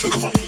Come on.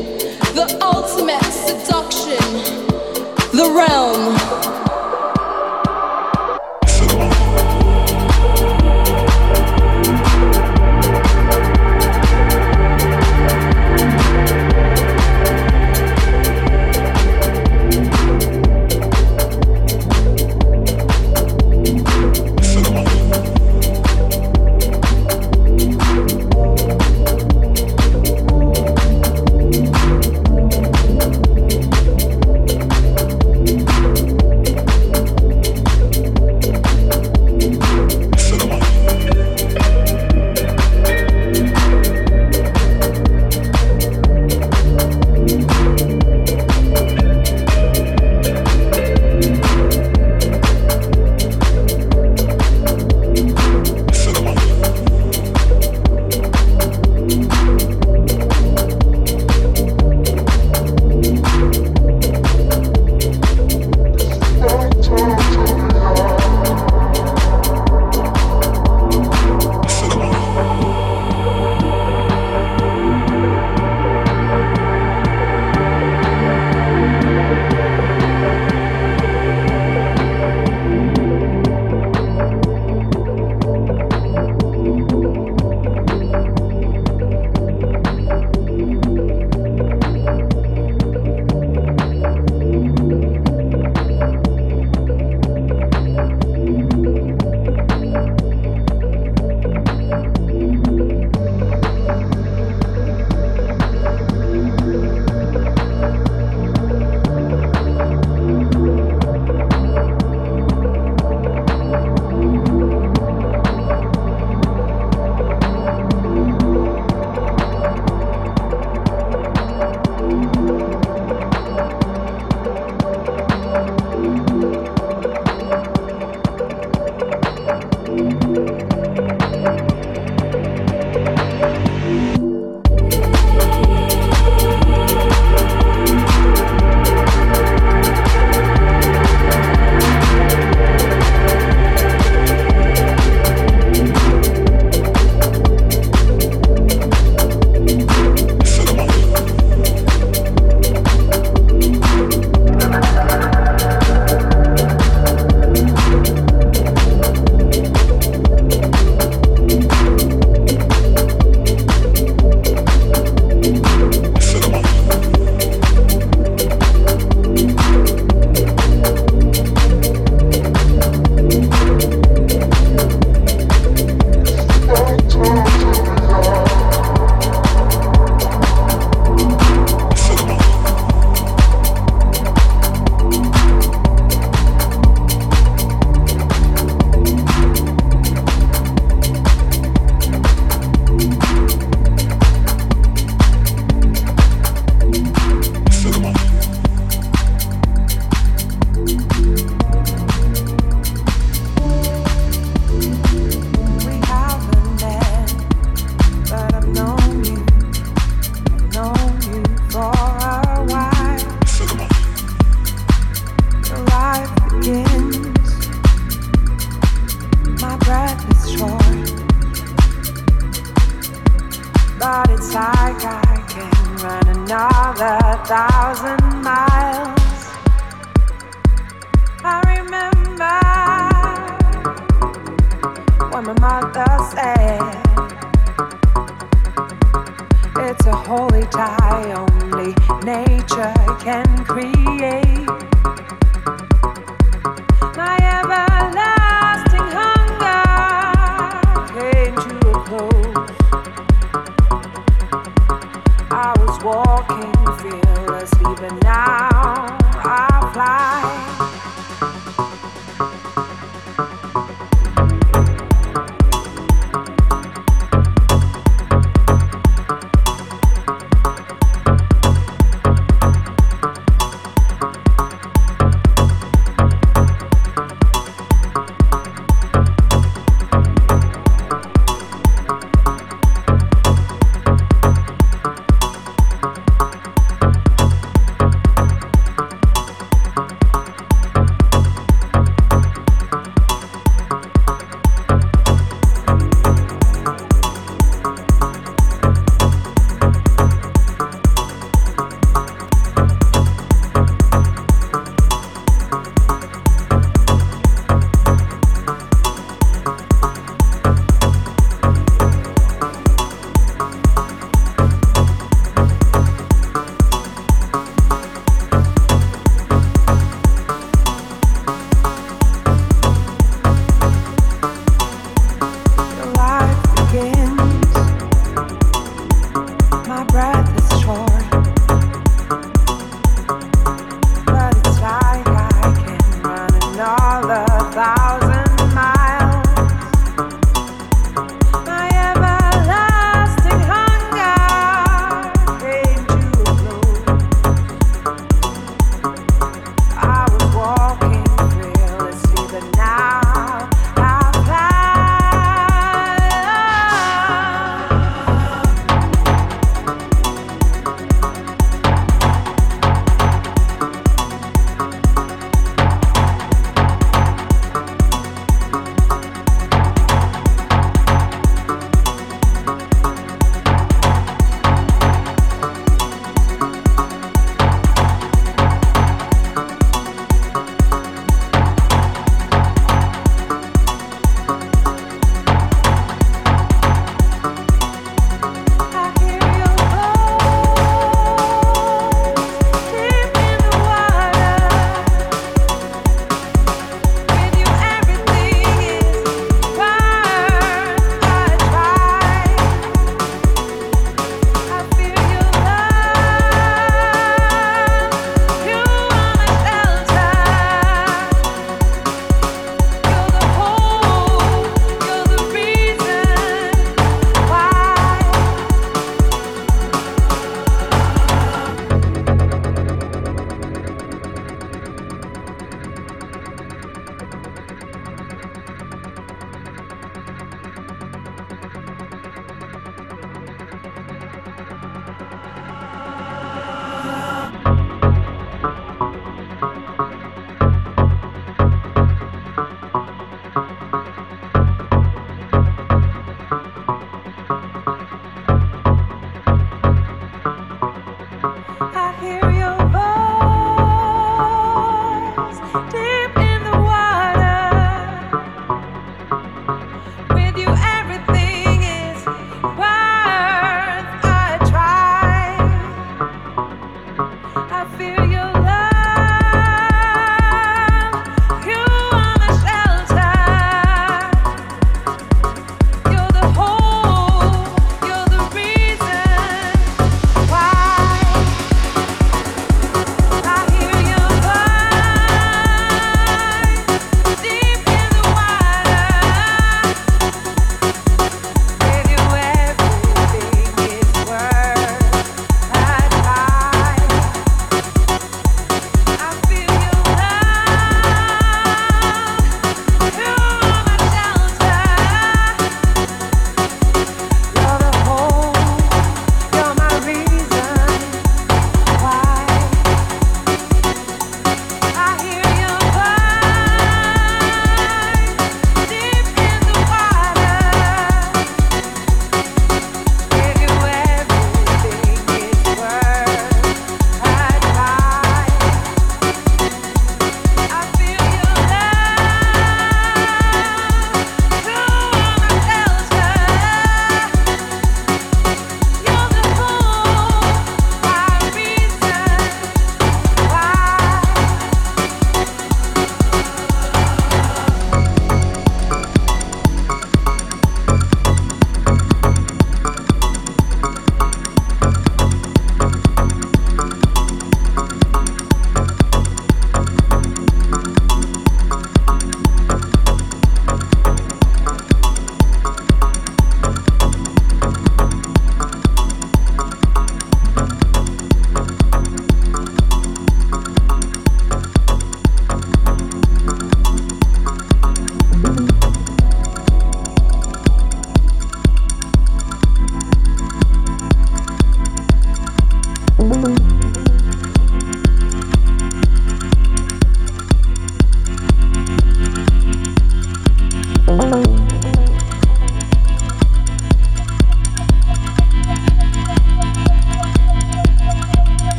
the ultimate seduction, the realm.